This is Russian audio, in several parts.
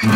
Всем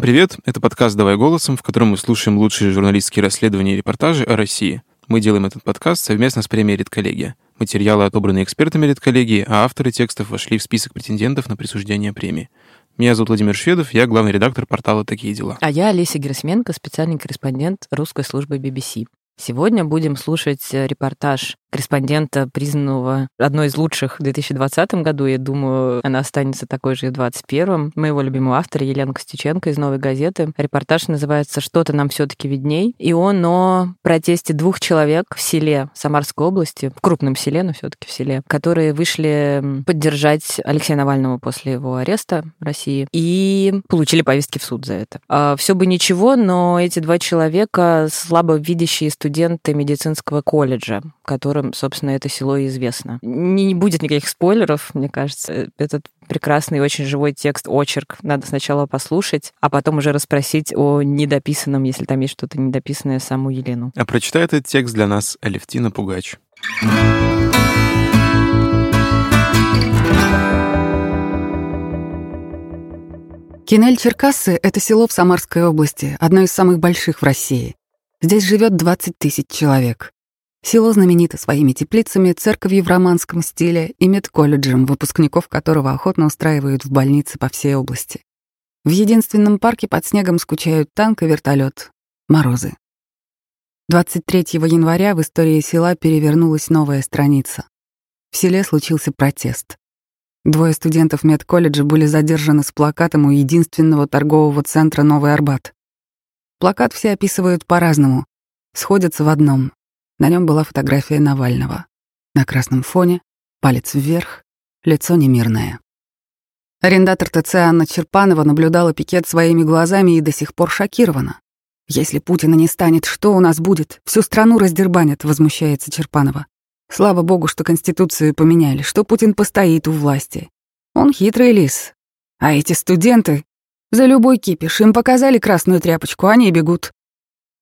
привет! Это подкаст «Давай голосом», в котором мы слушаем лучшие журналистские расследования и репортажи о России. Мы делаем этот подкаст совместно с премией «Редколлегия». Материалы отобраны экспертами «Редколлегии», а авторы текстов вошли в список претендентов на присуждение премии. Меня зовут Владимир Шведов, я главный редактор портала «Такие дела». А я Олеся Герасименко, специальный корреспондент русской службы BBC. Сегодня будем слушать репортаж корреспондента, признанного одной из лучших в 2020 году. Я думаю, она останется такой же и в 2021. Моего любимого автора Елены Костюченко из «Новой газеты». Репортаж называется «Что-то нам все таки видней». И он о протесте двух человек в селе Самарской области, в крупном селе, но все таки в селе, которые вышли поддержать Алексея Навального после его ареста в России и получили повестки в суд за это. А, все бы ничего, но эти два человека слабо видящие студенты медицинского колледжа, которым которым, собственно, это село и известно. Не, не будет никаких спойлеров, мне кажется. Этот прекрасный, очень живой текст, очерк. Надо сначала послушать, а потом уже расспросить о недописанном, если там есть что-то недописанное, саму Елену. А прочитает этот текст для нас Алевтина Пугач. Кинель-Черкассы — это село в Самарской области, одно из самых больших в России. Здесь живет 20 тысяч человек. Село знаменито своими теплицами, церковью в романском стиле и медколледжем, выпускников которого охотно устраивают в больницы по всей области. В единственном парке под снегом скучают танк и вертолет. Морозы. 23 января в истории села перевернулась новая страница. В селе случился протест. Двое студентов медколледжа были задержаны с плакатом у единственного торгового центра Новый Арбат. Плакат все описывают по-разному, сходятся в одном. На нем была фотография Навального. На красном фоне, палец вверх, лицо немирное. Арендатор ТЦ Анна Черпанова наблюдала пикет своими глазами и до сих пор шокирована. «Если Путина не станет, что у нас будет? Всю страну раздербанят», — возмущается Черпанова. «Слава богу, что Конституцию поменяли, что Путин постоит у власти. Он хитрый лис. А эти студенты... За любой кипиш им показали красную тряпочку, они бегут».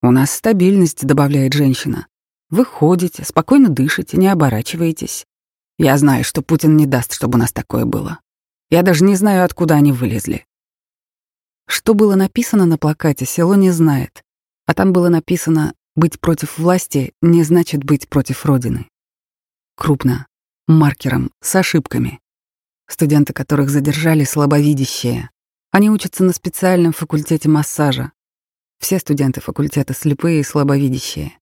«У нас стабильность», — добавляет женщина. Вы ходите, спокойно дышите, не оборачиваетесь. Я знаю, что Путин не даст, чтобы у нас такое было. Я даже не знаю, откуда они вылезли. Что было написано на плакате, село не знает. А там было написано «Быть против власти не значит быть против Родины». Крупно, маркером, с ошибками. Студенты, которых задержали, слабовидящие. Они учатся на специальном факультете массажа. Все студенты факультета слепые и слабовидящие.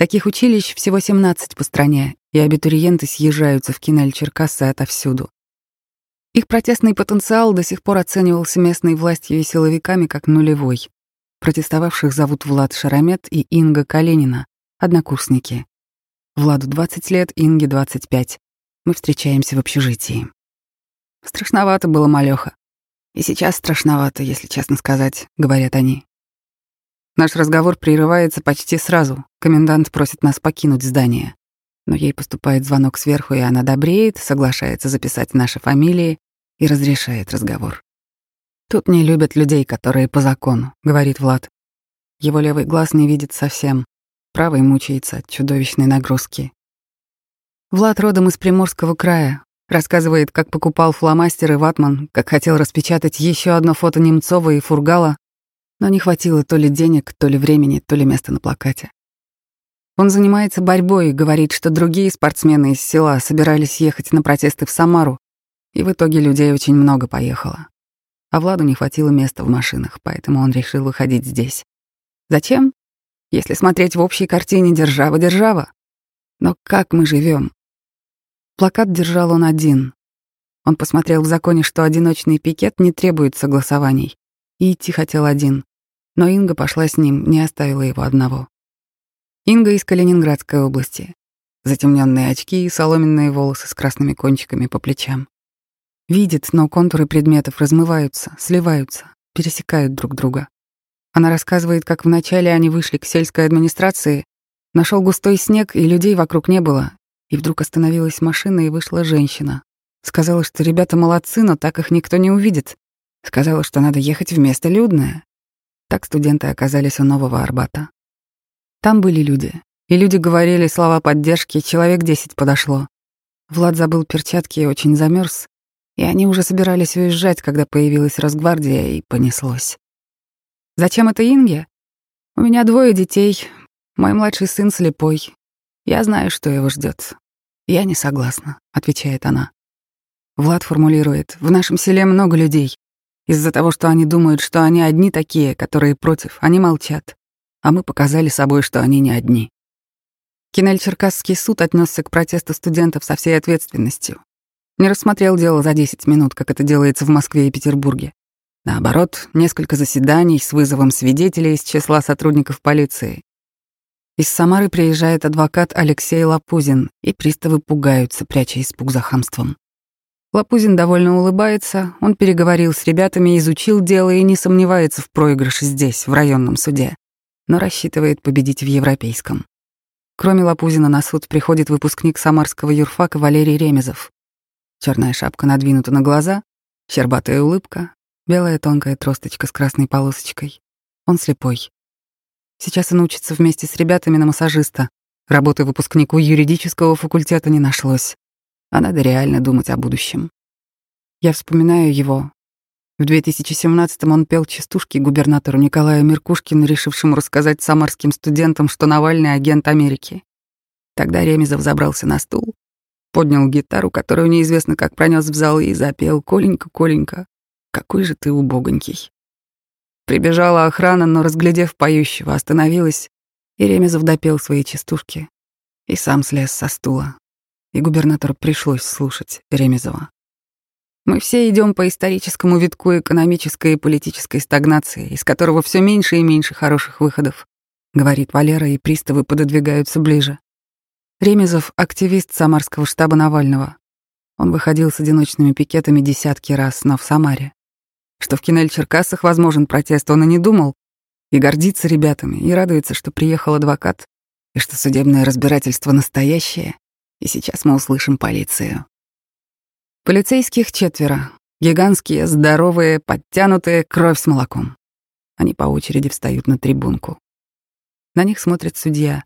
Таких училищ всего 17 по стране, и абитуриенты съезжаются в Кинель-Черкассы отовсюду. Их протестный потенциал до сих пор оценивался местной властью и силовиками как нулевой. Протестовавших зовут Влад Шарамет и Инга Калинина, однокурсники. Владу 20 лет, Инге 25. Мы встречаемся в общежитии. Страшновато было, малёха. И сейчас страшновато, если честно сказать, говорят они. Наш разговор прерывается почти сразу. Комендант просит нас покинуть здание. Но ей поступает звонок сверху, и она добреет, соглашается записать наши фамилии и разрешает разговор. «Тут не любят людей, которые по закону», — говорит Влад. Его левый глаз не видит совсем, правый мучается от чудовищной нагрузки. Влад родом из Приморского края, рассказывает, как покупал фломастеры ватман, как хотел распечатать еще одно фото Немцова и Фургала, но не хватило то ли денег, то ли времени, то ли места на плакате. Он занимается борьбой и говорит, что другие спортсмены из села собирались ехать на протесты в Самару, и в итоге людей очень много поехало. А Владу не хватило места в машинах, поэтому он решил выходить здесь. Зачем? Если смотреть в общей картине держава-держава. Но как мы живем? Плакат держал он один. Он посмотрел в законе, что одиночный пикет не требует согласований. И идти хотел один но Инга пошла с ним, не оставила его одного. Инга из Калининградской области. Затемненные очки и соломенные волосы с красными кончиками по плечам. Видит, но контуры предметов размываются, сливаются, пересекают друг друга. Она рассказывает, как вначале они вышли к сельской администрации, нашел густой снег, и людей вокруг не было, и вдруг остановилась машина, и вышла женщина. Сказала, что ребята молодцы, но так их никто не увидит. Сказала, что надо ехать в место людное, так студенты оказались у Нового Арбата. Там были люди, и люди говорили слова поддержки, человек десять подошло. Влад забыл перчатки и очень замерз, и они уже собирались уезжать, когда появилась Росгвардия, и понеслось. «Зачем это Инге? У меня двое детей, мой младший сын слепой. Я знаю, что его ждет. Я не согласна», — отвечает она. Влад формулирует, «В нашем селе много людей. Из-за того, что они думают, что они одни такие, которые против, они молчат. А мы показали собой, что они не одни». Кинель-Черкасский суд отнесся к протесту студентов со всей ответственностью. Не рассмотрел дело за 10 минут, как это делается в Москве и Петербурге. Наоборот, несколько заседаний с вызовом свидетелей из числа сотрудников полиции. Из Самары приезжает адвокат Алексей Лапузин, и приставы пугаются, пряча испуг за хамством. Лапузин довольно улыбается, он переговорил с ребятами, изучил дело и не сомневается в проигрыше здесь, в районном суде, но рассчитывает победить в европейском. Кроме Лапузина на суд приходит выпускник самарского юрфака Валерий Ремезов. Черная шапка надвинута на глаза, щербатая улыбка, белая тонкая тросточка с красной полосочкой. Он слепой. Сейчас он учится вместе с ребятами на массажиста. Работы выпускнику юридического факультета не нашлось. А надо реально думать о будущем. Я вспоминаю его, в 2017-м он пел частушки губернатору Николаю Меркушкину, решившему рассказать самарским студентам, что Навальный — агент Америки. Тогда Ремезов забрался на стул, поднял гитару, которую неизвестно как пронес в зал, и запел «Коленька, Коленька, какой же ты убогонький». Прибежала охрана, но, разглядев поющего, остановилась, и Ремезов допел свои частушки и сам слез со стула. И губернатору пришлось слушать Ремезова. Мы все идем по историческому витку экономической и политической стагнации, из которого все меньше и меньше хороших выходов, говорит Валера, и приставы пододвигаются ближе. Ремезов — активист самарского штаба Навального. Он выходил с одиночными пикетами десятки раз, но в Самаре. Что в Кинель-Черкасах возможен протест, он и не думал, и гордится ребятами, и радуется, что приехал адвокат, и что судебное разбирательство настоящее, и сейчас мы услышим полицию. Полицейских четверо. Гигантские, здоровые, подтянутые, кровь с молоком. Они по очереди встают на трибунку. На них смотрит судья.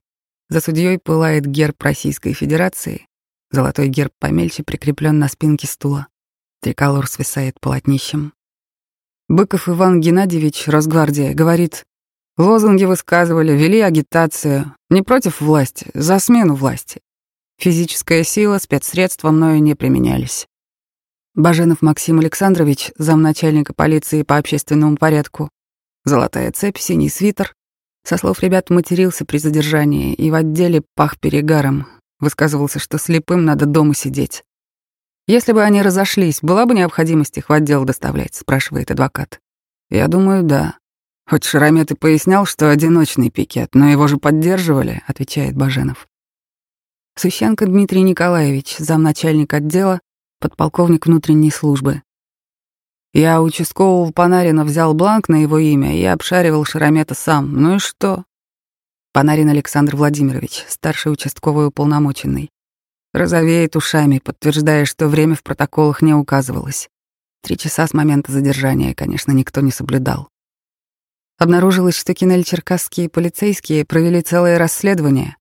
За судьей пылает герб Российской Федерации. Золотой герб помельче прикреплен на спинке стула. Триколор свисает полотнищем. Быков Иван Геннадьевич, Росгвардия, говорит, лозунги высказывали, вели агитацию. Не против власти, за смену власти. Физическая сила, спецсредства мною не применялись. Баженов Максим Александрович, замначальника полиции по общественному порядку. Золотая цепь, синий свитер. Со слов ребят матерился при задержании и в отделе пах перегаром. Высказывался, что слепым надо дома сидеть. «Если бы они разошлись, была бы необходимость их в отдел доставлять?» — спрашивает адвокат. «Я думаю, да. Хоть Шарамет и пояснял, что одиночный пикет, но его же поддерживали», — отвечает Баженов. Сущенко Дмитрий Николаевич, замначальник отдела, подполковник внутренней службы. Я участкового Панарина взял бланк на его имя и обшаривал Шаромета сам. Ну и что? Панарин Александр Владимирович, старший участковый уполномоченный. Розовеет ушами, подтверждая, что время в протоколах не указывалось. Три часа с момента задержания, конечно, никто не соблюдал. Обнаружилось, что кинель-черкасские полицейские провели целое расследование.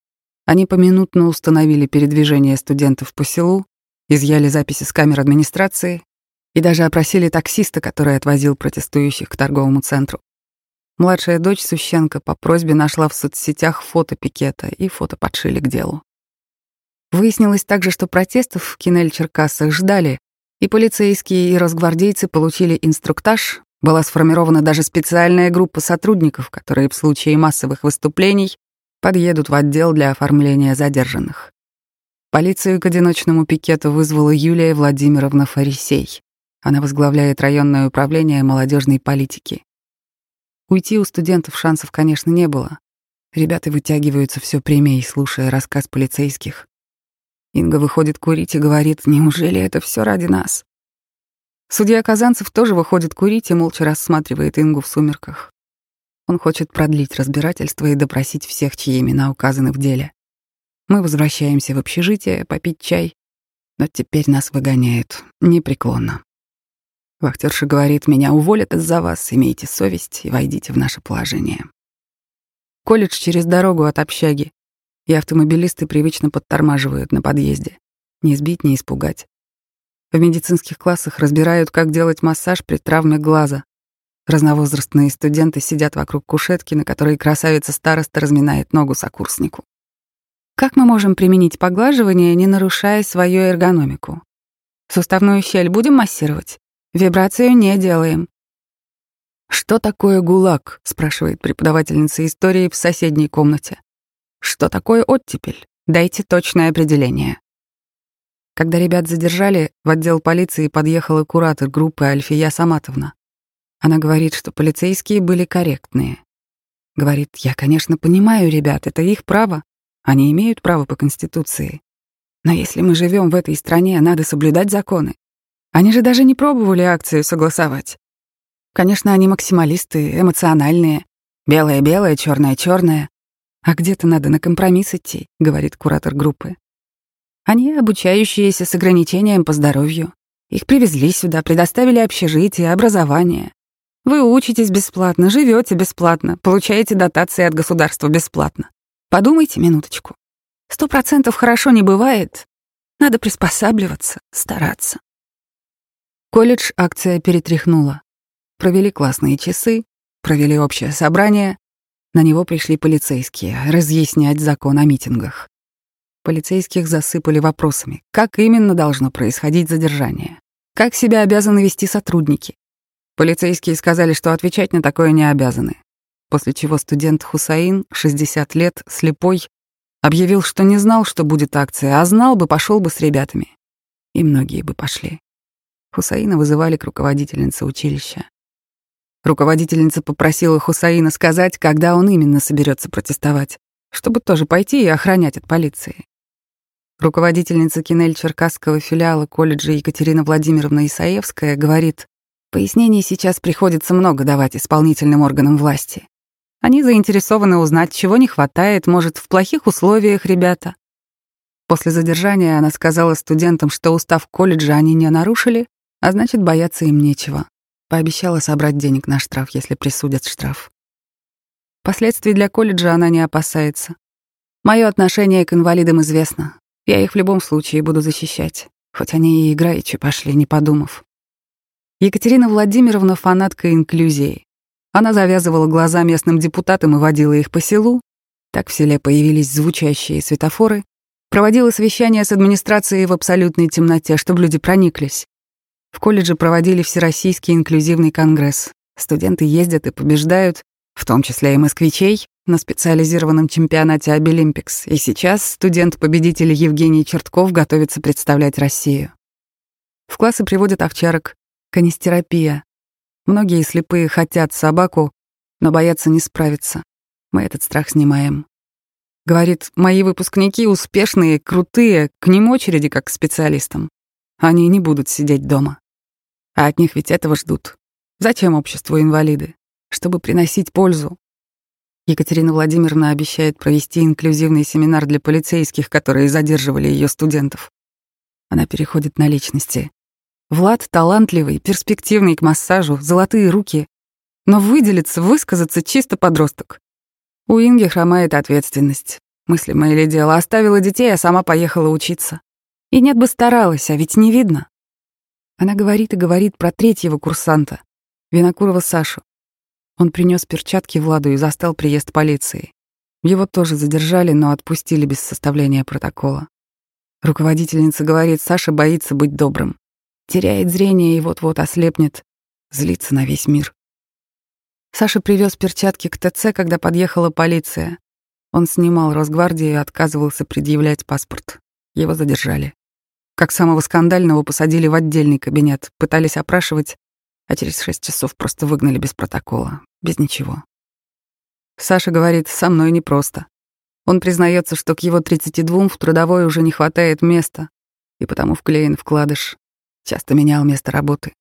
Они поминутно установили передвижение студентов по селу, изъяли записи с камер администрации и даже опросили таксиста, который отвозил протестующих к торговому центру. Младшая дочь Сущенко по просьбе нашла в соцсетях фото пикета, и фото подшили к делу. Выяснилось также, что протестов в Кинель-Черкассах ждали, и полицейские и росгвардейцы получили инструктаж, была сформирована даже специальная группа сотрудников, которые в случае массовых выступлений подъедут в отдел для оформления задержанных. Полицию к одиночному пикету вызвала Юлия Владимировна Фарисей. Она возглавляет районное управление молодежной политики. Уйти у студентов шансов, конечно, не было. Ребята вытягиваются все прямее, слушая рассказ полицейских. Инга выходит курить и говорит, неужели это все ради нас? Судья Казанцев тоже выходит курить и молча рассматривает Ингу в сумерках. Он хочет продлить разбирательство и допросить всех, чьи имена указаны в деле. Мы возвращаемся в общежитие попить чай, но теперь нас выгоняют непреклонно. Вахтерша говорит, меня уволят из-за вас, имейте совесть и войдите в наше положение. Колледж через дорогу от общаги, и автомобилисты привычно подтормаживают на подъезде. Не сбить, не испугать. В медицинских классах разбирают, как делать массаж при травме глаза. Разновозрастные студенты сидят вокруг кушетки, на которой красавица-староста разминает ногу сокурснику. Как мы можем применить поглаживание, не нарушая свою эргономику? Суставную щель будем массировать? Вибрацию не делаем. «Что такое ГУЛАГ?» — спрашивает преподавательница истории в соседней комнате. «Что такое оттепель? Дайте точное определение». Когда ребят задержали, в отдел полиции подъехала куратор группы Альфия Саматовна. Она говорит, что полицейские были корректные. Говорит, я, конечно, понимаю ребят, это их право. Они имеют право по Конституции. Но если мы живем в этой стране, надо соблюдать законы. Они же даже не пробовали акцию согласовать. Конечно, они максималисты, эмоциональные. Белое-белое, черное-черное. А где-то надо на компромисс идти, говорит куратор группы. Они обучающиеся с ограничением по здоровью. Их привезли сюда, предоставили общежитие, образование. Вы учитесь бесплатно, живете бесплатно, получаете дотации от государства бесплатно. Подумайте минуточку. Сто процентов хорошо не бывает. Надо приспосабливаться, стараться. Колледж акция перетряхнула. Провели классные часы, провели общее собрание. На него пришли полицейские разъяснять закон о митингах. Полицейских засыпали вопросами, как именно должно происходить задержание, как себя обязаны вести сотрудники. Полицейские сказали, что отвечать на такое не обязаны, после чего студент Хусаин, 60 лет, слепой, объявил, что не знал, что будет акция, а знал бы, пошел бы с ребятами. И многие бы пошли. Хусаина вызывали к руководительнице училища. Руководительница попросила Хусаина сказать, когда он именно соберется протестовать, чтобы тоже пойти и охранять от полиции. Руководительница Кинель Черкасского филиала колледжа Екатерина Владимировна Исаевская говорит, пояснений сейчас приходится много давать исполнительным органам власти. Они заинтересованы узнать, чего не хватает, может, в плохих условиях ребята. После задержания она сказала студентам, что устав колледжа они не нарушили, а значит, бояться им нечего. Пообещала собрать денег на штраф, если присудят штраф. Последствий для колледжа она не опасается. Мое отношение к инвалидам известно. Я их в любом случае буду защищать, хоть они и играючи пошли, не подумав. Екатерина Владимировна — фанатка инклюзии. Она завязывала глаза местным депутатам и водила их по селу. Так в селе появились звучащие светофоры. Проводила совещания с администрацией в абсолютной темноте, чтобы люди прониклись. В колледже проводили Всероссийский инклюзивный конгресс. Студенты ездят и побеждают, в том числе и москвичей, на специализированном чемпионате Обилимпикс. И сейчас студент-победитель Евгений Чертков готовится представлять Россию. В классы приводят овчарок, канистерапия. Многие слепые хотят собаку, но боятся не справиться. Мы этот страх снимаем. Говорит, мои выпускники успешные, крутые, к ним очереди как к специалистам. Они не будут сидеть дома. А от них ведь этого ждут. Зачем обществу инвалиды? Чтобы приносить пользу. Екатерина Владимировна обещает провести инклюзивный семинар для полицейских, которые задерживали ее студентов. Она переходит на личности. Влад талантливый, перспективный к массажу, золотые руки. Но выделиться, высказаться чисто подросток. У Инги хромает ответственность. Мыслимое ли дело, оставила детей, а сама поехала учиться. И нет бы старалась, а ведь не видно. Она говорит и говорит про третьего курсанта, Винокурова Сашу. Он принес перчатки Владу и застал приезд полиции. Его тоже задержали, но отпустили без составления протокола. Руководительница говорит, Саша боится быть добрым. Теряет зрение и вот-вот ослепнет. Злится на весь мир. Саша привез перчатки к ТЦ, когда подъехала полиция. Он снимал Росгвардию и отказывался предъявлять паспорт. Его задержали. Как самого скандального посадили в отдельный кабинет, пытались опрашивать, а через шесть часов просто выгнали без протокола, без ничего. Саша говорит, со мной непросто. Он признается, что к его 32 в трудовой уже не хватает места, и потому вклеен вкладыш. Часто менял место работы.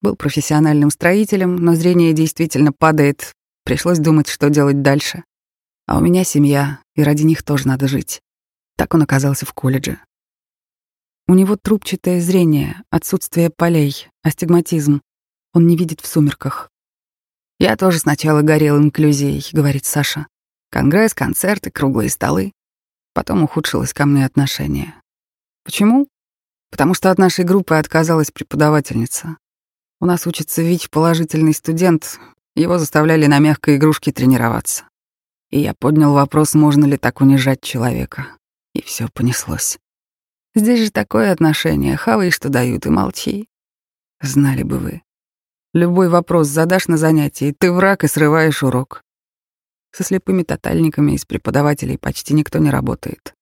Был профессиональным строителем, но зрение действительно падает. Пришлось думать, что делать дальше. А у меня семья, и ради них тоже надо жить. Так он оказался в колледже. У него трубчатое зрение, отсутствие полей, астигматизм. Он не видит в сумерках. «Я тоже сначала горел инклюзией», — говорит Саша. «Конгресс, концерты, круглые столы». Потом ухудшилось ко мне отношение. Почему? Потому что от нашей группы отказалась преподавательница. У нас учится ВИЧ положительный студент, его заставляли на мягкой игрушке тренироваться. И я поднял вопрос, можно ли так унижать человека. И все понеслось. Здесь же такое отношение, хавай, что дают, и молчи. Знали бы вы. Любой вопрос задашь на занятии, ты враг и срываешь урок. Со слепыми тотальниками из преподавателей почти никто не работает.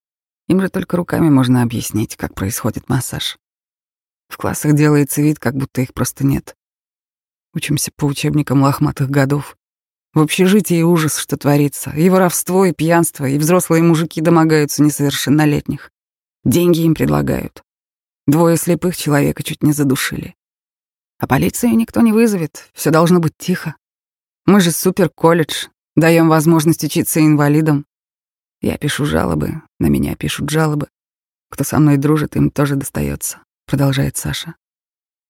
Им же только руками можно объяснить, как происходит массаж. В классах делается вид, как будто их просто нет. Учимся по учебникам лохматых годов. В общежитии ужас, что творится. И воровство, и пьянство, и взрослые мужики домогаются несовершеннолетних. Деньги им предлагают. Двое слепых человека чуть не задушили. А полицию никто не вызовет, все должно быть тихо. Мы же супер-колледж, даем возможность учиться инвалидам. Я пишу жалобы, на меня пишут жалобы. Кто со мной дружит, им тоже достается, продолжает Саша.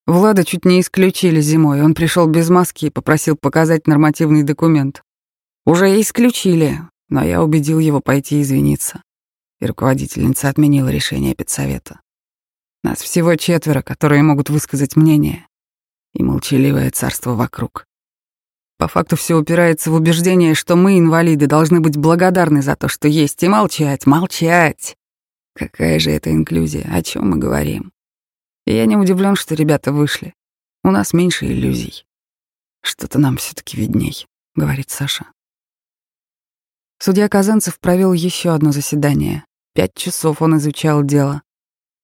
Влада чуть не исключили зимой. Он пришел без маски и попросил показать нормативный документ. Уже исключили, но я убедил его пойти извиниться. И руководительница отменила решение педсовета. Нас всего четверо, которые могут высказать мнение и молчаливое царство вокруг. По факту все упирается в убеждение, что мы, инвалиды, должны быть благодарны за то, что есть, и молчать, молчать. Какая же это инклюзия, о чем мы говорим? Я не удивлен, что ребята вышли. У нас меньше иллюзий. Что-то нам все таки видней, говорит Саша. Судья Казанцев провел еще одно заседание. Пять часов он изучал дело,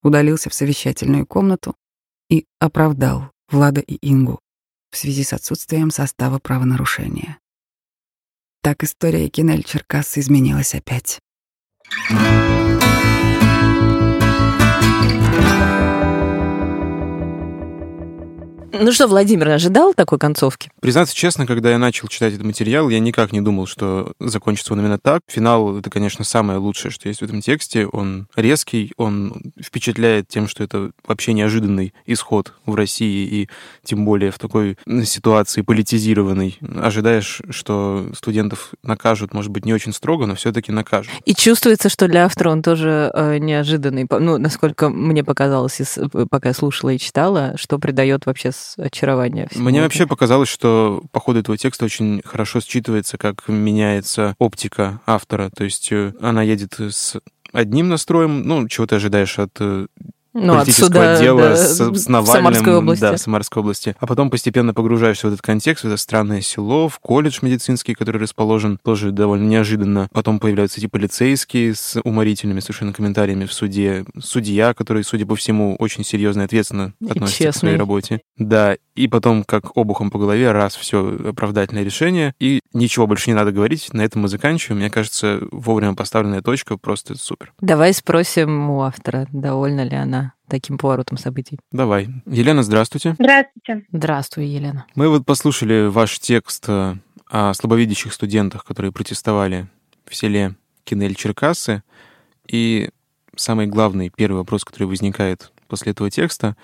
удалился в совещательную комнату и оправдал Влада и Ингу в связи с отсутствием состава правонарушения. Так история Кинель Черкас изменилась опять. Ну что, Владимир, ожидал такой концовки? Признаться честно, когда я начал читать этот материал, я никак не думал, что закончится он именно так. Финал — это, конечно, самое лучшее, что есть в этом тексте. Он резкий, он впечатляет тем, что это вообще неожиданный исход в России, и тем более в такой ситуации политизированной. Ожидаешь, что студентов накажут, может быть, не очень строго, но все таки накажут. И чувствуется, что для автора он тоже э, неожиданный. Ну, насколько мне показалось, пока я слушала и читала, что придает вообще очарование. Мне вообще показалось, что по ходу этого текста очень хорошо считывается, как меняется оптика автора. То есть э, она едет с одним настроем, ну, чего ты ожидаешь от э, ну, политического отсюда, дела да, с, с Навальным. В Самарской области. Да, в Самарской области. А потом постепенно погружаешься в этот контекст, в это странное село, в колледж медицинский, который расположен тоже довольно неожиданно. Потом появляются эти полицейские с уморительными совершенно комментариями в суде. Судья, который, судя по всему, очень серьезно и ответственно относится Честный. к своей работе. Да, и потом, как обухом по голове, раз все оправдательное решение, и ничего больше не надо говорить, на этом мы заканчиваем. Мне кажется, вовремя поставленная точка просто супер. Давай спросим у автора, довольна ли она таким поворотом событий. Давай. Елена, здравствуйте. Здравствуйте. Здравствуй, Елена. Мы вот послушали ваш текст э, о слабовидящих студентах, которые протестовали в селе Кинель-Черкассы. И самый главный, первый вопрос, который возникает после этого текста,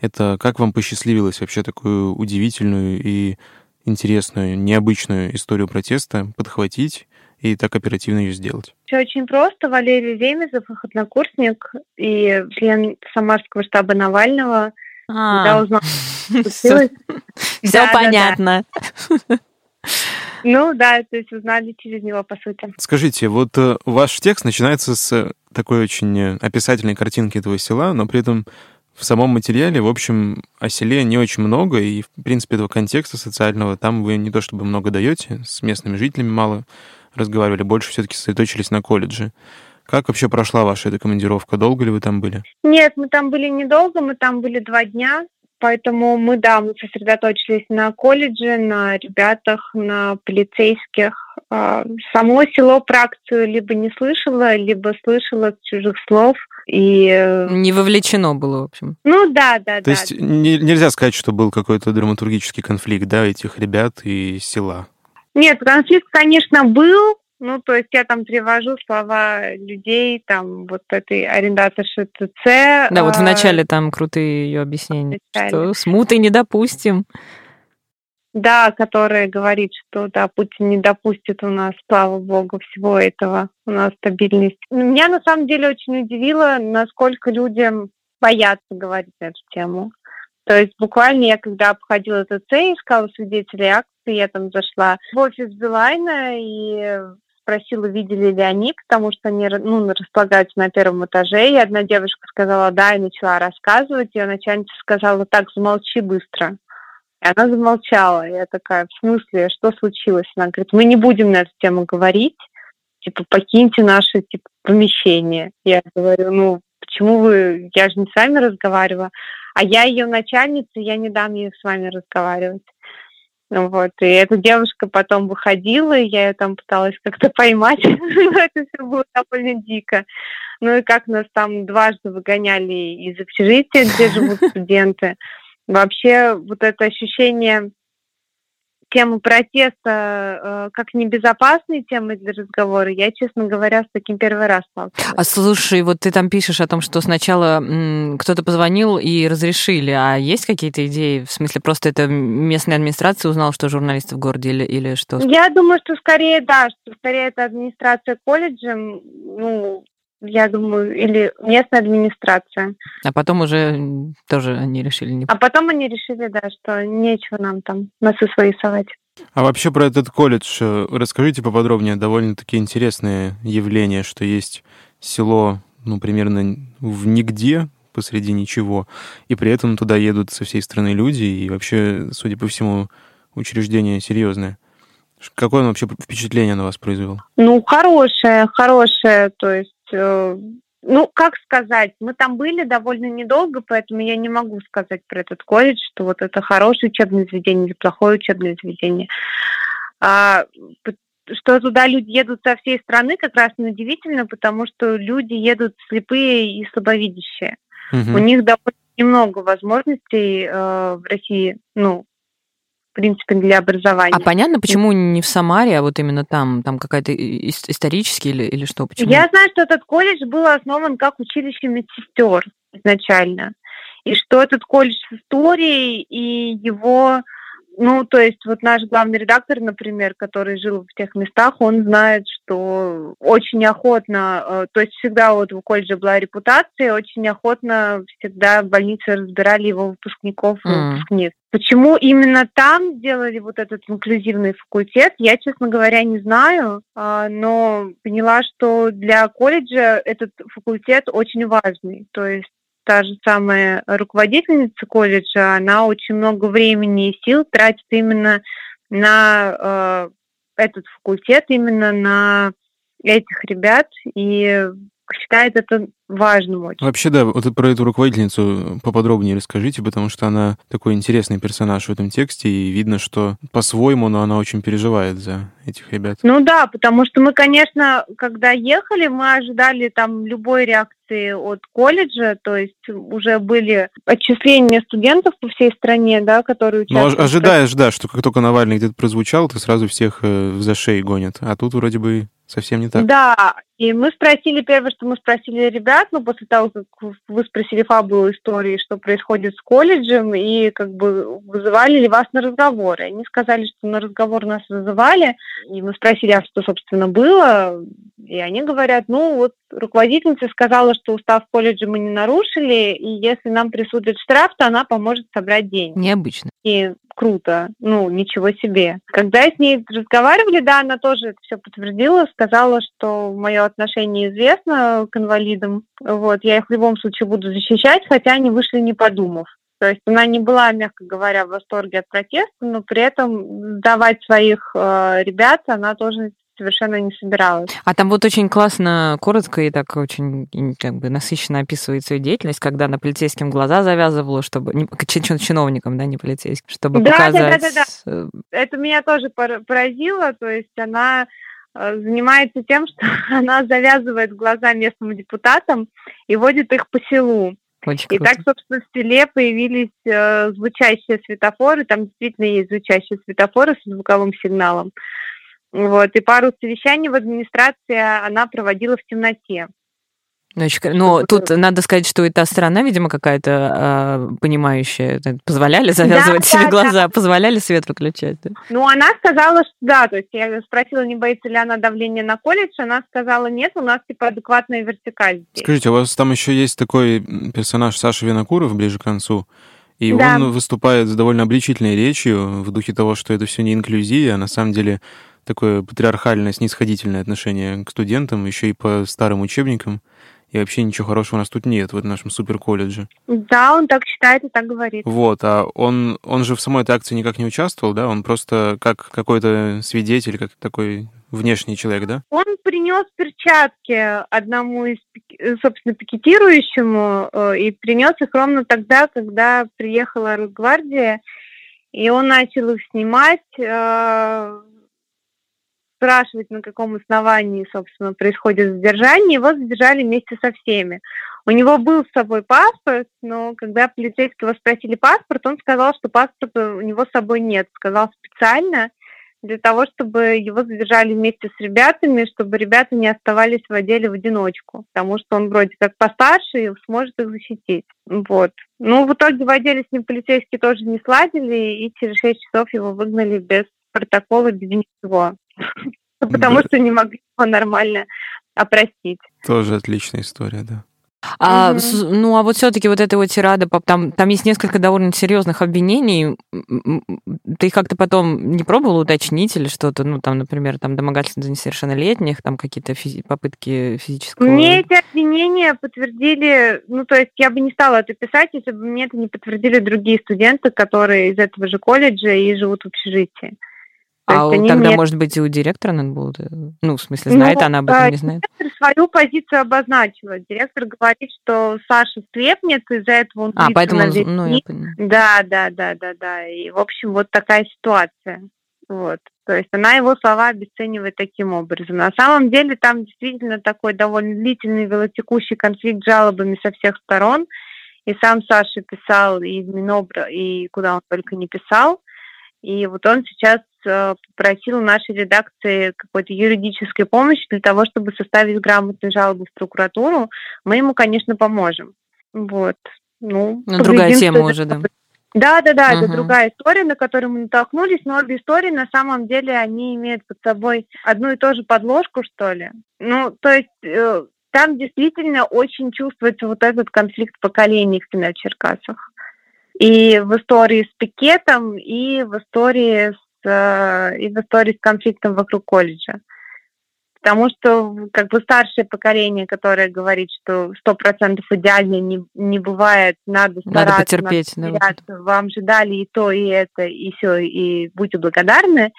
это как вам посчастливилось вообще такую удивительную и интересную, необычную историю протеста подхватить и так оперативно ее сделать? Все очень просто. Валерий Ремезов, их однокурсник и член Самарского штаба Навального. А, когда узнал, Все понятно. Ну да, то есть узнали через него, по сути. Скажите, вот э, ваш текст начинается с такой очень описательной картинки этого села, но при этом в самом материале, в общем, о селе не очень много, и, в принципе, этого контекста социального там вы не то чтобы много даете, с местными жителями мало разговаривали, больше все-таки сосредоточились на колледже. Как вообще прошла ваша эта командировка? Долго ли вы там были? Нет, мы там были недолго, мы там были два дня. Поэтому мы, да, мы сосредоточились на колледже, на ребятах, на полицейских. А, само село про акцию либо не слышала, либо слышала с чужих слов. И... Э, не вовлечено было, в общем. Ну да, да, То да. есть не, нельзя сказать, что был какой-то драматургический конфликт, да, этих ребят и села? Нет, конфликт, конечно, был. Ну, то есть я там привожу слова людей, там, вот этой арендаторши ТЦ. Да, вот вначале там крутые ее объяснения, что смуты не допустим. Да, которая говорит, что да, Путин не допустит у нас, слава богу, всего этого, у нас стабильность. Меня на самом деле очень удивило, насколько людям боятся говорить на эту тему. То есть буквально я, когда обходила ТЦ, искала свидетелей акции, я там зашла в офис Билайна и спросила, видели ли они, потому что они ну, располагаются на первом этаже. И одна девушка сказала «да» и начала рассказывать. Ее начальница сказала «так, замолчи быстро». И она замолчала. Я такая, в смысле, что случилось? Она говорит, мы не будем на эту тему говорить, типа, покиньте наше типа, помещение. Я говорю, ну, почему вы, я же не с вами разговаривала. А я ее начальница, я не дам ей с вами разговаривать. Вот, и эта девушка потом выходила, и я ее там пыталась как-то поймать, но это все было довольно дико. Ну и как нас там дважды выгоняли из общежития, где живут студенты. Вообще вот это ощущение тему протеста э, как небезопасной темы для разговора, я, честно говоря, с таким первый раз сталкивалась. А слушай, вот ты там пишешь о том, что сначала кто-то позвонил и разрешили, а есть какие-то идеи? В смысле, просто это местная администрация узнала, что журналисты в городе или, или что? Я думаю, что скорее, да, что скорее это администрация колледжа, ну, я думаю, или местная администрация. А потом уже тоже они решили не... А потом они решили, да, что нечего нам там носы свои совать. А вообще про этот колледж э, расскажите поподробнее. Довольно-таки интересное явление, что есть село, ну, примерно в нигде, посреди ничего, и при этом туда едут со всей страны люди, и вообще, судя по всему, учреждение серьезное. Какое вообще впечатление на вас произвело? Ну, хорошее, хорошее, то есть ну, как сказать, мы там были довольно недолго, поэтому я не могу сказать про этот колледж, что вот это хорошее учебное заведение или плохое учебное заведение. А, что туда люди едут со всей страны, как раз неудивительно, потому что люди едут слепые и слабовидящие. Угу. У них довольно немного возможностей э, в России, ну, принципе, для образования. А понятно, почему не в Самаре, а вот именно там? Там какая-то исторический или, или что? Почему? Я знаю, что этот колледж был основан как училище медсестер изначально. И что этот колледж с историей, и его ну, то есть вот наш главный редактор, например, который жил в тех местах, он знает, что очень охотно, э, то есть всегда вот в колледже была репутация, очень охотно всегда в больнице разбирали его выпускников и mm. выпускниц. Почему именно там сделали вот этот инклюзивный факультет, я, честно говоря, не знаю, а, но поняла, что для колледжа этот факультет очень важный. То есть та же самая руководительница колледжа, она очень много времени и сил тратит именно на э, этот факультет, именно на этих ребят, и считает это важным очень. Вообще, да, вот про эту руководительницу поподробнее расскажите, потому что она такой интересный персонаж в этом тексте, и видно, что по-своему, но она очень переживает за этих ребят. Ну да, потому что мы, конечно, когда ехали, мы ожидали там любой реакции от колледжа, то есть уже были отчисления студентов по всей стране, да, которые ну, участвуют. Ну, ожидаешь, да, что как только Навальный где-то прозвучал, то сразу всех э, за шеи гонят, а тут вроде бы совсем не так. Да, и мы спросили, первое, что мы спросили ребят, ну, после того, как вы спросили фабулу истории, что происходит с колледжем, и как бы вызывали ли вас на разговоры. Они сказали, что на разговор нас вызывали, и мы спросили, а что, собственно, было, и они говорят, ну, вот руководительница сказала, что устав колледжа мы не нарушили, и если нам присудят штраф, то она поможет собрать деньги. Необычно. И круто, ну, ничего себе. Когда с ней разговаривали, да, она тоже это все подтвердила, сказала, что мое отношение известно к инвалидам, вот, я их в любом случае буду защищать, хотя они вышли не подумав. То есть она не была, мягко говоря, в восторге от протеста, но при этом давать своих э, ребят она тоже совершенно не собиралась. А там вот очень классно, коротко и так очень как бы насыщенно описывается ее деятельность, когда она полицейским глаза завязывала, чтобы... Не, чиновникам, да, не полицейским, чтобы да, показать... Да, да, да, да. Э, Это меня тоже поразило, то есть она занимается тем, что она завязывает глаза местным депутатам и водит их по селу. Очень и так, собственно, в селе появились э, звучащие светофоры, там действительно есть звучащие светофоры с звуковым сигналом. Вот, и пару совещаний в администрации она проводила в темноте. Ну, очень... Но тут надо сказать, что и та сторона, видимо, какая-то э, понимающая, позволяли завязывать да, себе да, глаза, да. позволяли свет выключать. Да? Ну, она сказала, что да, то есть я спросила, не боится ли она давления на колледж, она сказала, нет, у нас типа адекватная вертикаль здесь. Скажите, у вас там еще есть такой персонаж Саша Винокуров ближе к концу, и да. он выступает с довольно обличительной речью в духе того, что это все не инклюзия, а на самом деле такое патриархальное, снисходительное отношение к студентам, еще и по старым учебникам и вообще ничего хорошего у нас тут нет в нашем суперколледже. Да, он так считает и так говорит. Вот, а он, он же в самой этой акции никак не участвовал, да? Он просто как какой-то свидетель, как такой внешний человек, да? Он принес перчатки одному из, собственно, пикетирующему, э, и принес их ровно тогда, когда приехала Росгвардия, и он начал их снимать, э, спрашивать, на каком основании, собственно, происходит задержание, его задержали вместе со всеми. У него был с собой паспорт, но когда полицейского спросили паспорт, он сказал, что паспорта у него с собой нет. Сказал специально для того, чтобы его задержали вместе с ребятами, чтобы ребята не оставались в отделе в одиночку, потому что он вроде как постарше и сможет их защитить. Вот. Ну, в итоге в отделе с ним полицейские тоже не сладили, и через 6 часов его выгнали без протокола, без ничего. Потому что не могли его нормально опросить. Тоже отличная история, да. А, угу. Ну, а вот все-таки вот эта вот тирада, там, там есть несколько довольно серьезных обвинений. Ты их как-то потом не пробовал уточнить или что-то? Ну, там, например, там домогательство за несовершеннолетних, там какие-то физи- попытки физического... Мне эти обвинения подтвердили, ну, то есть я бы не стала это писать, если бы мне это не подтвердили другие студенты, которые из этого же колледжа и живут в общежитии. А тогда, мне... может быть, и у директора надо было... Ну, в смысле, знает, ну, она об этом а, не знает? Директор свою позицию обозначила. Директор говорит, что Саша слепнет, из-за этого он... А, поэтому... Ну, я поняла. Да, да, да, да, да. И, в общем, вот такая ситуация. Вот. То есть она его слова обесценивает таким образом. На самом деле там действительно такой довольно длительный велотекущий конфликт с жалобами со всех сторон. И сам Саша писал и в Минобра, и куда он только не писал. И вот он сейчас э, попросил нашей редакции какой-то юридической помощи для того, чтобы составить грамотную жалобу в прокуратуру. Мы ему, конечно, поможем. Вот. Ну, ну другая тема уже, да. Да, да, да, uh-huh. это другая история, на которую мы натолкнулись, но обе истории на самом деле они имеют под собой одну и ту же подложку, что ли. Ну, то есть э, там действительно очень чувствуется вот этот конфликт поколений в Черкасах и в истории с пикетом, и в истории с, э, и в истории с конфликтом вокруг колледжа. Потому что как бы старшее поколение, которое говорит, что сто процентов идеально не, не бывает, надо стараться, надо потерпеть, надо да, вам же дали и то, и это, и все, и будьте благодарны.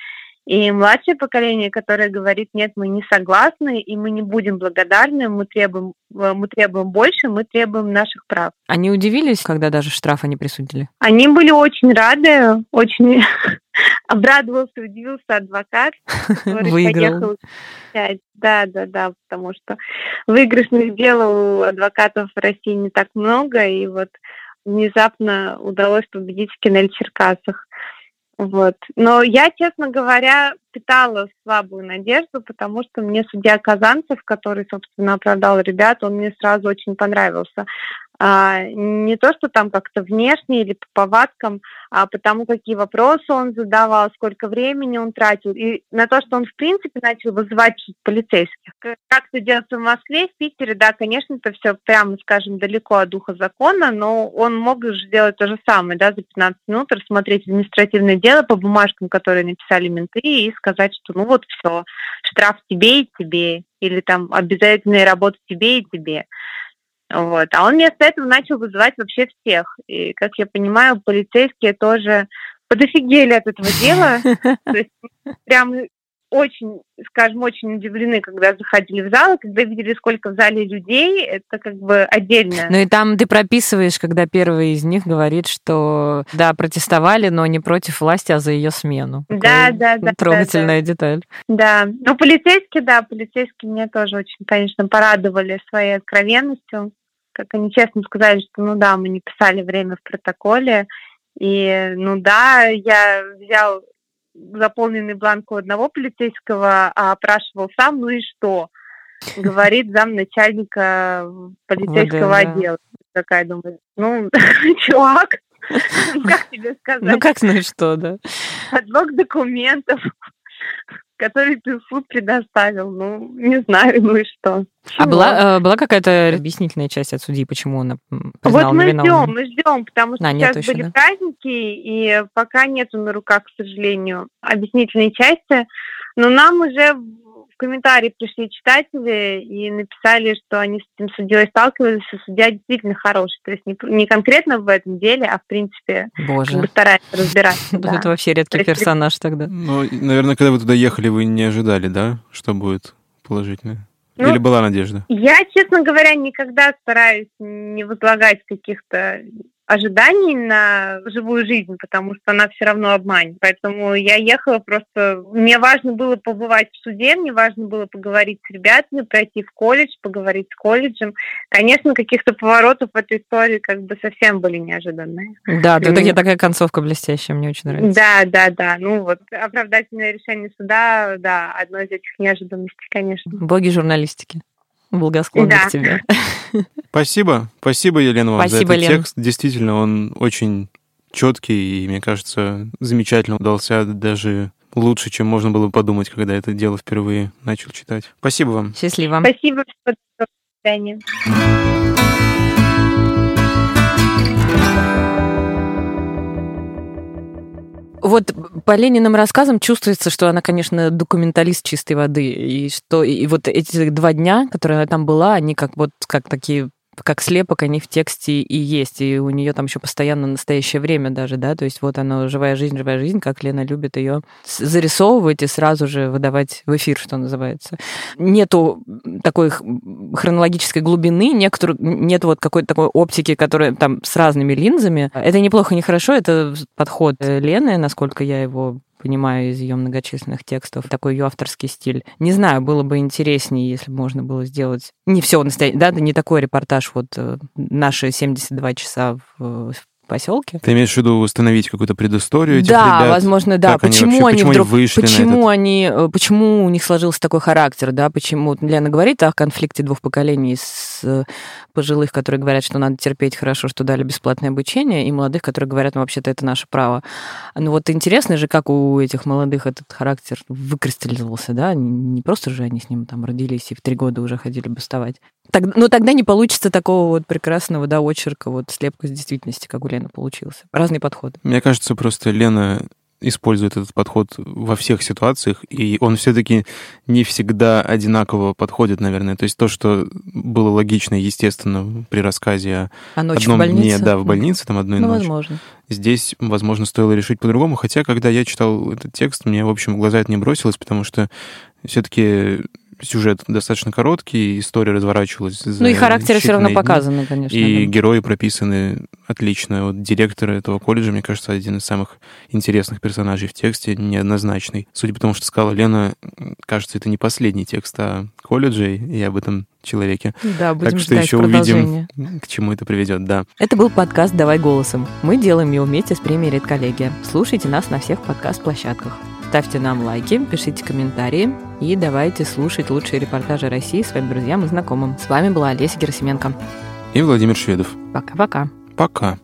И младшее поколение, которое говорит, нет, мы не согласны, и мы не будем благодарны, мы требуем, э, мы требуем больше, мы требуем наших прав. Они удивились, когда даже штраф они присудили? Они были очень рады, очень обрадовался, удивился адвокат, который Выиграл. поехал. Да, да, да, потому что выигрышных дел у адвокатов в России не так много, и вот внезапно удалось победить в Кинель Черкасах. Вот. Но я, честно говоря, питала слабую надежду, потому что мне судья Казанцев, который, собственно, оправдал ребят, он мне сразу очень понравился а, не то, что там как-то внешне или по повадкам, а потому какие вопросы он задавал, сколько времени он тратил, и на то, что он в принципе начал вызывать полицейских. Как это делается в Москве, в Питере, да, конечно, это все прямо, скажем, далеко от духа закона, но он мог же сделать то же самое, да, за 15 минут рассмотреть административное дело по бумажкам, которые написали менты, и сказать, что ну вот все, штраф тебе и тебе, или там обязательная работа тебе и тебе. Вот. А он вместо этого начал вызывать вообще всех. И, как я понимаю, полицейские тоже подофигели от этого дела. То есть прям очень, скажем, очень удивлены, когда заходили в зал, когда видели, сколько в зале людей, это как бы отдельно. Ну и там ты прописываешь, когда первый из них говорит, что да, протестовали, но не против власти, а за ее смену. Да, да, да. Трогательная да, да. деталь. Да, ну полицейские, да, полицейские меня тоже очень, конечно, порадовали своей откровенностью как они честно сказали, что ну да, мы не писали время в протоколе, и ну да, я взял заполненный бланк у одного полицейского, а опрашивал сам, ну и что? говорит замначальника полицейского Вот, да. отдела. Такая думаю, ну, чувак, как тебе сказать? Ну как знаешь что, да? Подлог документов, который ты суд предоставил. Ну, не знаю, ну и что. А Чего? была, э, была какая-то объяснительная часть от судьи, почему она м, Вот мы невиновным? ждем, мы ждем, потому что А, сейчас ещё, были да? праздники, и пока нету на руках, к сожалению, объяснительной части. Но нам уже комментарии пришли читатели и написали, что они с этим судьей сталкивались, и судья действительно хороший. То есть не, не конкретно в этом деле, а в принципе как Боже, бы старается разбираться. Да. это вообще редкий персонаж тогда. Ну, наверное, когда вы туда ехали, вы не ожидали, да, что будет положительное? Ну, Или была надежда? Я, честно говоря, никогда стараюсь не возлагать каких-то ожиданий на живую жизнь, потому что она все равно обманет. Поэтому я ехала просто... Мне важно было побывать в суде, мне важно было поговорить с ребятами, пройти в колледж, поговорить с колледжем. Конечно, каких-то поворотов в этой истории как бы совсем были неожиданные. Да, это меня. такая концовка блестящая, мне очень нравится. Да, да, да. Ну вот, оправдательное решение суда, да, одно из этих неожиданностей, конечно. Боги журналистики. Благосклонны Да. к тебе. Спасибо. Спасибо, Елена, вам Спасибо, за этот Лен. текст. Действительно, он очень четкий и, мне кажется, замечательно удался даже лучше, чем можно было подумать, когда это дело впервые начал читать. Спасибо вам. Счастливо. Спасибо, что до свидания. Вот по Лениным рассказам чувствуется, что она, конечно, документалист чистой воды. И что и вот эти два дня, которые она там была, они как вот как такие как слепок, они в тексте и есть. И у нее там еще постоянно настоящее время даже, да, то есть вот оно живая жизнь, живая жизнь, как Лена любит ее зарисовывать и сразу же выдавать в эфир, что называется. Нету такой хронологической глубины, некоторых, нет вот какой-то такой оптики, которая там с разными линзами. Это неплохо, не хорошо, это подход э, Лены, насколько я его понимаю из ее многочисленных текстов, такой ее авторский стиль. Не знаю, было бы интереснее, если бы можно было сделать не все настоящее, да, да, не такой репортаж вот э, наши 72 часа в, в поселке. Ты имеешь в виду установить какую-то предысторию этих Да, ребят? возможно, да. Как они почему вообще- они почему они вдруг, вышли на почему этот? они, э, почему у них сложился такой характер, да? Почему Лена говорит о конфликте двух поколений с э, пожилых, которые говорят, что надо терпеть хорошо, что дали бесплатное обучение, и молодых, которые говорят, ну вообще-то это наше право. Ну вот интересно же, как у этих молодых этот характер выкристаллизовался, да? Не не просто же они с ним там родились и в три года уже ходили бастовать. Так, но тогда не получится такого вот прекрасного, да, очерка, вот слепка с действительности, как у Лены получился. Разные подходы. Мне кажется, просто Лена использует этот подход во всех ситуациях, и он все-таки не всегда одинаково подходит, наверное. То есть то, что было логично и естественно при рассказе о А ночь одном в больнице? дне, да, в больнице, там одной Ну, ночи. возможно. Здесь, возможно, стоило решить по-другому. Хотя, когда я читал этот текст, мне, в общем, в глаза это не бросилось, потому что все-таки сюжет достаточно короткий, история разворачивалась за Ну и характеры все равно дни. показаны, конечно. И да. герои прописаны отлично. Вот директор этого колледжа, мне кажется, один из самых интересных персонажей в тексте, неоднозначный. Судя по тому, что сказала Лена, кажется, это не последний текст о колледже и об этом человеке. Да, будем так что ждать еще продолжения. увидим, к чему это приведет, да. Это был подкаст «Давай голосом». Мы делаем его вместе с премией «Редколлегия». Слушайте нас на всех подкаст-площадках. Ставьте нам лайки, пишите комментарии и давайте слушать лучшие репортажи России своим друзьям и знакомым. С вами была Олеся Герасименко. И Владимир Шведов. Пока-пока. Пока.